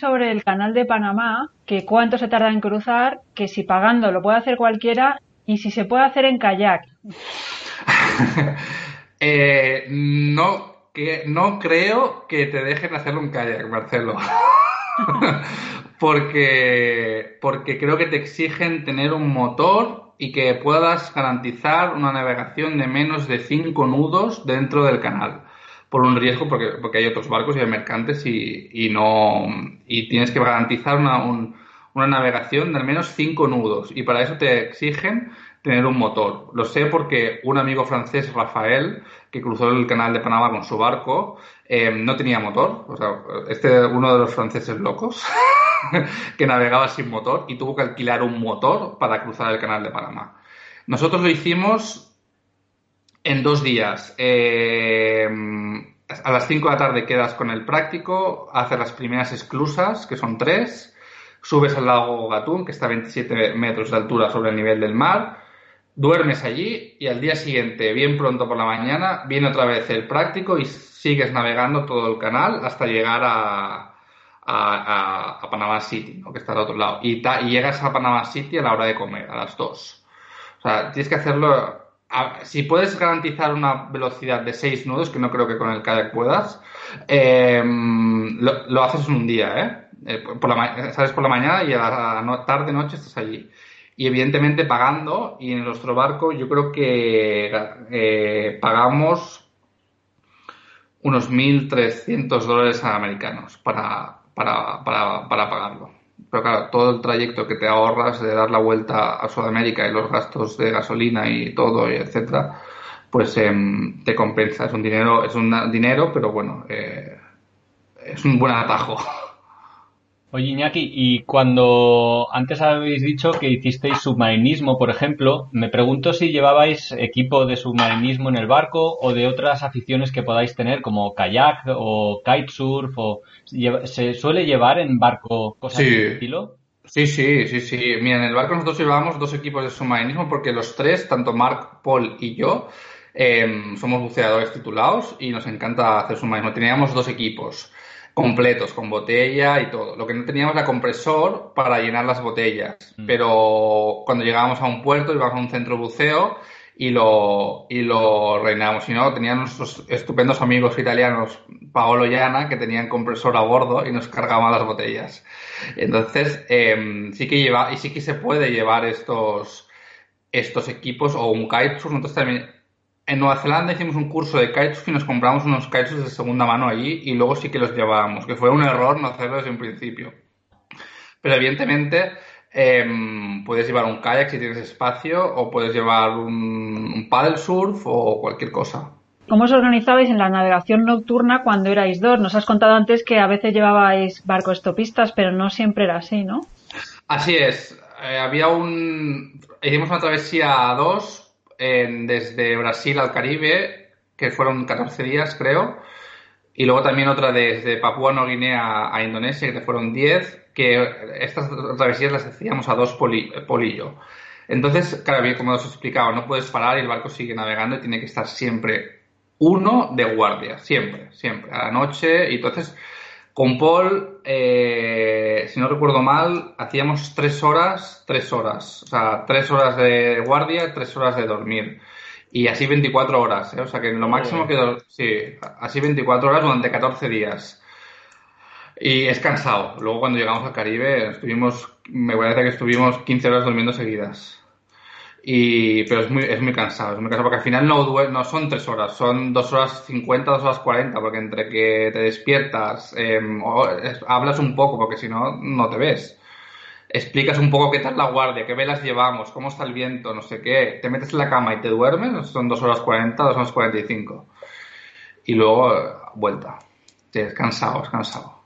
sobre el canal de Panamá, que cuánto se tarda en cruzar, que si pagando lo puede hacer cualquiera y si se puede hacer en kayak. Eh, no, que, no creo que te dejen hacerlo en kayak, Marcelo. porque, porque creo que te exigen tener un motor y que puedas garantizar una navegación de menos de 5 nudos dentro del canal por un riesgo porque, porque hay otros barcos y hay mercantes y, y no y tienes que garantizar una, una navegación de al menos cinco nudos y para eso te exigen tener un motor. Lo sé porque un amigo francés, Rafael, que cruzó el canal de Panamá con su barco, eh, no tenía motor. O sea, este uno de los franceses locos que navegaba sin motor y tuvo que alquilar un motor para cruzar el canal de Panamá. Nosotros lo hicimos en dos días. Eh, a las 5 de la tarde quedas con el práctico, haces las primeras esclusas, que son tres, subes al lago Gatún, que está a 27 metros de altura sobre el nivel del mar, duermes allí y al día siguiente, bien pronto por la mañana, viene otra vez el práctico y sigues navegando todo el canal hasta llegar a, a, Panamá City, que está al otro lado. Y, llegas a Panamá City a la hora de comer, a las 2. O sea, tienes que hacerlo si puedes garantizar una velocidad de 6 nudos, que no creo que con el kayak puedas, eh, lo, haces en un día, ¿eh? eh sales por la mañana y a la tarde, noche estás allí. Y evidentemente pagando, y en nuestro barco yo creo que eh, pagamos unos 1.300 dólares americanos para, para, para, para pagarlo. Pero claro, todo el trayecto que te ahorras de dar la vuelta a Sudamérica y los gastos de gasolina y todo, y etcétera, pues em, te compensa. Es un dinero, es un dinero, pero bueno, eh, es un buen atajo. Oye, Iñaki, y cuando antes habéis dicho que hicisteis submarinismo, por ejemplo, me pregunto si llevabais equipo de submarinismo en el barco o de otras aficiones que podáis tener, como kayak o kitesurf, o ¿se suele llevar en barco cosas de estilo? Sí, sí, sí, sí. Mira, en el barco nosotros llevábamos dos equipos de submarinismo porque los tres, tanto Mark, Paul y yo, em, somos buceadores titulados y nos encanta hacer submarinismo. Teníamos dos equipos completos, con botella y todo. Lo que no teníamos era compresor para llenar las botellas. Mm. Pero cuando llegábamos a un puerto, íbamos a un centro de buceo y lo, y lo reinábamos. Si no, tenían nuestros estupendos amigos italianos, Paolo y Ana, que tenían compresor a bordo y nos cargaban las botellas. Entonces, em, sí que lleva, y sí que se puede llevar estos, estos equipos o un kitesurf. Nosotros también, en Nueva Zelanda hicimos un curso de kitesurf y nos compramos unos kitesurfs de segunda mano allí y luego sí que los llevábamos, que fue un error no hacerlo desde un principio. Pero evidentemente, em, puedes llevar un kayak si tienes espacio o puedes llevar un, un paddle surf o cualquier cosa. ¿Cómo os organizabais en la navegación nocturna cuando erais dos? Nos has contado antes que a veces llevabais barcos estopistas, pero no siempre era así, ¿no? Así es. Eh, había un. Hicimos una travesía a dos desde Brasil al Caribe, que fueron 14 días, creo. Y luego también otra desde Papúa Nueva Guinea a Indonesia, que fueron 10, que estas travesías las hacíamos a dos polillo. Entonces, claro, como os he explicado, no puedes parar y el barco sigue navegando tiene que estar siempre uno de guardia, siempre, siempre, a la noche. Y entonces, con Paul, eh, si no recuerdo mal, hacíamos tres horas, tres horas. O sea, tres horas de guardia, tres horas de dormir. Y así 24 horas, ¿eh? O sea, que lo máximo que... Sí, así 24 horas durante 14 días. Y es cansado. Luego cuando llegamos al Caribe, estuvimos, me parece que estuvimos 15 horas durmiendo seguidas. Y, pero es muy, es muy cansado, es muy cansado porque al final no, no son tres horas, son dos horas cincuenta, dos horas cuarenta, porque entre que te despiertas, em, hablas un poco, porque si no, no te ves. Explicas un poco qué tal la guardia, qué velas llevamos, cómo está el viento, no sé qué. Te metes en la cama y te duermes, son dos horas cuarenta, dos horas cuarenta y cinco. Y luego, vuelta. Sí, es cansado, es cansado.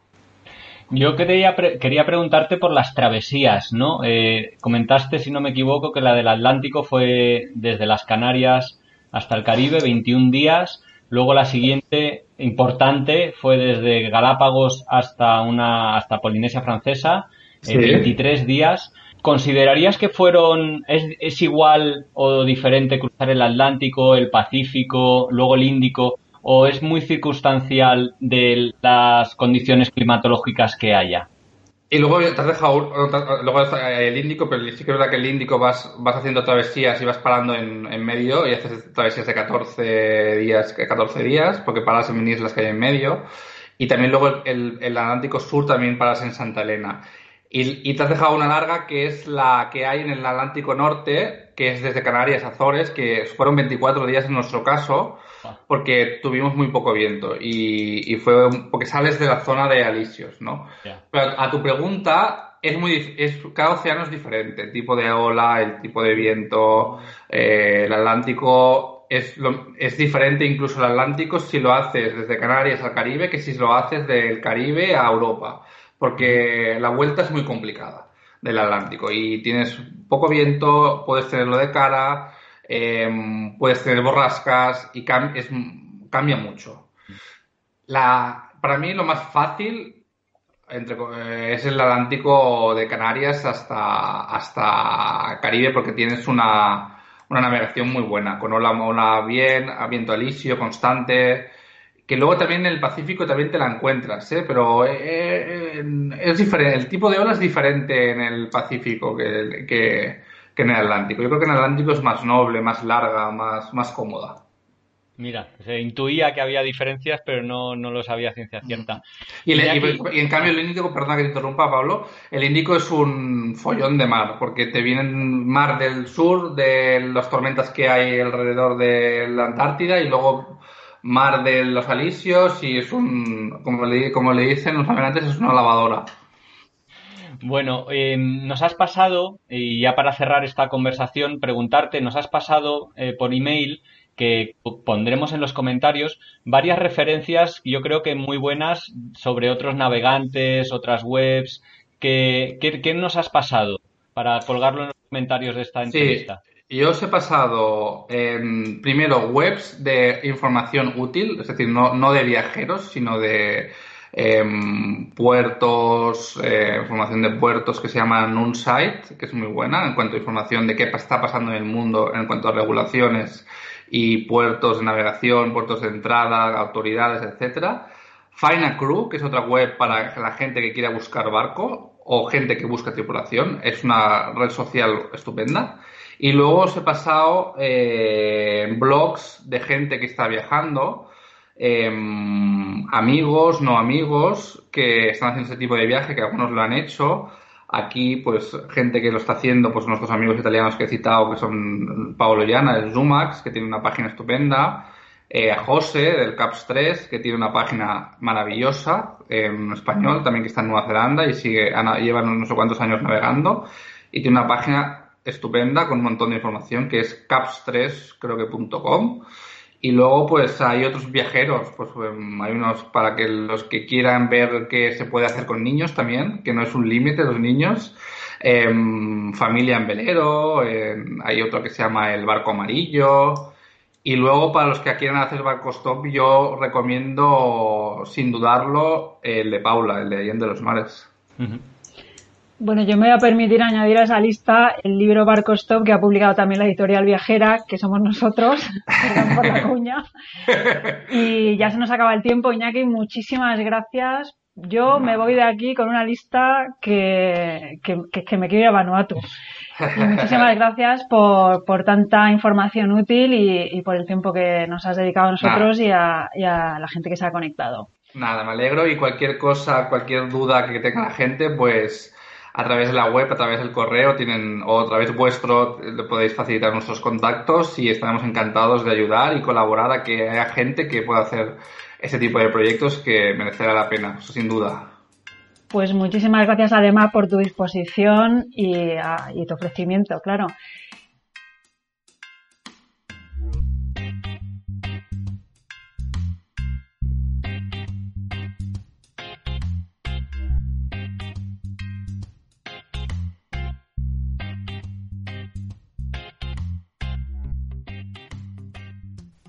Yo quería, quería preguntarte por las travesías, ¿no? Eh, comentaste, si no me equivoco, que la del Atlántico fue desde las Canarias hasta el Caribe, 21 días. Luego la siguiente importante fue desde Galápagos hasta una hasta Polinesia Francesa, 23 eh, días. ¿Considerarías que fueron es, es igual o diferente cruzar el Atlántico, el Pacífico, luego el Índico? O es muy circunstancial de las condiciones climatológicas que haya? Y luego te has dejado luego el Índico, pero sí que es verdad que el Índico vas, vas haciendo travesías y vas parando en, en medio y haces travesías de 14 días, 14 días, porque paras en islas que hay en medio. Y también luego el, el, Atlántico Sur también paras en Santa Elena. Y, y, te has dejado una larga que es la que hay en el Atlántico Norte, que es desde Canarias a Azores, que fueron 24 días en nuestro caso, porque tuvimos muy poco viento. Y, fue porque sales de la zona de alisios, ¿no? Pero a tu pregunta, es muy es, cada océano es diferente, el tipo de ola, el tipo de viento, eh, el Atlántico es, es diferente incluso el Atlántico si lo haces desde Canarias al Caribe que si lo haces del Caribe a Europa, porque la vuelta es muy complicada del Atlántico y tienes poco viento, puedes tenerlo de cara, Em, puedes tener borrascas y cambia mucho. La, para mí lo más fácil entre, eh, es el Atlántico de Canarias hasta, hasta Caribe porque tienes una, una navegación muy buena, con ola, ola bien, viento alisio constante, que luego también en el Pacífico también te la encuentras, ¿eh? pero eh, es diferente, el tipo de ola es diferente en el Pacífico que, que, que en el Atlántico. Yo creo que en el Atlántico es más noble, más larga, más, más cómoda. Mira, se intuía que había diferencias, pero no, no lo sabía ciencia cierta. Y, en cambio el Índico, perdona que te interrumpa, Pablo, el Índico es un follón de mar, porque te vienen mar del sur, de las tormentas que hay alrededor de la Antártida, y luego mar de los Alisios, y es un, como le, como le dicen los navegantes, es una lavadora. Bueno, eh, nos has pasado, y ya para cerrar esta conversación, preguntarte, nos has pasado eh, por email que pondremos en los comentarios varias referencias, yo creo que muy buenas, sobre otros navegantes, otras webs. ¿Qué, qué, nos has pasado para colgarlo en los comentarios de esta entrevista? Sí. Yo os he pasado em, primero webs de información útil, es decir, no, no de viajeros, sino de em, puertos, eh, información de puertos que se llama Nunsite, que es muy buena en cuanto a información de qué está pasando en el mundo en cuanto a regulaciones y puertos de navegación, puertos de entrada, autoridades, etcétera. Find a Crew, que es otra web para la gente que quiera buscar barco o gente que busca tripulación. Es una red social estupenda. Y luego os he pasado eh, blogs de gente que está viajando, em, amigos, no amigos, que están haciendo ese tipo de viaje, que algunos lo han hecho. Aquí, pues, gente que lo está haciendo, pues nuestros amigos italianos que he citado, que son Paolo Llana, del Zumax, que tiene una página estupenda. Eh, José, del CAPS 3, que tiene una página maravillosa en español, también que está en Nueva Zelanda y sigue, lleva no sé cuántos años navegando. Y tiene una página estupenda con un montón de información que es caps3 creo que .com. Y luego pues hay otros viajeros pues em, hay unos para que los que quieran ver qué se puede hacer con niños también que no es un límite los niños. Em, familia en velero em, hay otro que se llama el barco amarillo. Y luego para los que quieran hacer barco stop yo recomiendo sin dudarlo el de Paula el de Allende de los Mares bueno, yo me voy a permitir añadir a esa lista el libro Barco Stop que ha publicado también la editorial Viajera, que somos nosotros, perdón por la cuña. Y ya se nos acaba el tiempo, Iñaki, muchísimas gracias. Yo me voy de aquí con una lista que, que, me quiero ir a Vanuatu. Y muchísimas gracias por, por tanta información útil y, por el tiempo que nos has dedicado a nosotros y a, y a la gente que se ha conectado. Nada, me alegro y cualquier cosa, cualquier duda que tenga la gente, pues a través de la web, a través del correo, tienen, o a través vuestro, le podéis facilitar nuestros contactos y estaremos encantados de ayudar y colaborar a que haya gente que pueda hacer ese tipo de proyectos que merecerá la pena, eso sin duda. Pues muchísimas gracias además por tu disposición y, ah, y tu ofrecimiento, claro.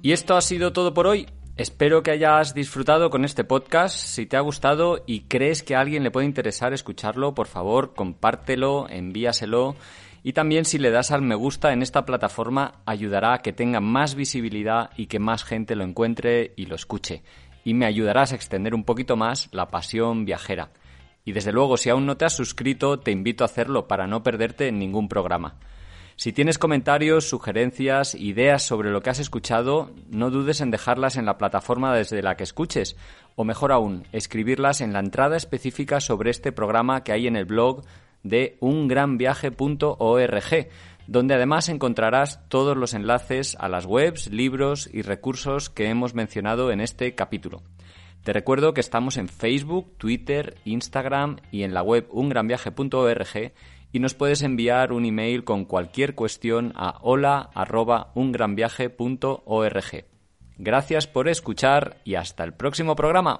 Y esto ha sido todo por hoy. Espero que hayas disfrutado con este podcast. Si te ha gustado y crees que a alguien le puede interesar escucharlo, por favor, compártelo, envíaselo. Y también si le das al me gusta en esta plataforma ayudará a que tenga más visibilidad y que más gente lo encuentre y lo escuche. Y me ayudarás a extender un poquito más la pasión viajera. Y desde luego, si aún no te has suscrito, te invito a hacerlo para no perderte ningún programa. Si tienes comentarios, sugerencias, ideas sobre lo que has escuchado, no dudes en dejarlas en la plataforma desde la que escuches, o mejor aún, escribirlas en la entrada específica sobre este programa que hay en el blog de ungranviaje.org, donde además encontrarás todos los enlaces a las webs, libros y recursos que hemos mencionado en este capítulo. Te recuerdo que estamos en Facebook, Twitter, Instagram y en la web ungranviaje.org y nos puedes enviar un email con cualquier cuestión a hola@ungranviaje.org. Gracias por escuchar y hasta el próximo programa.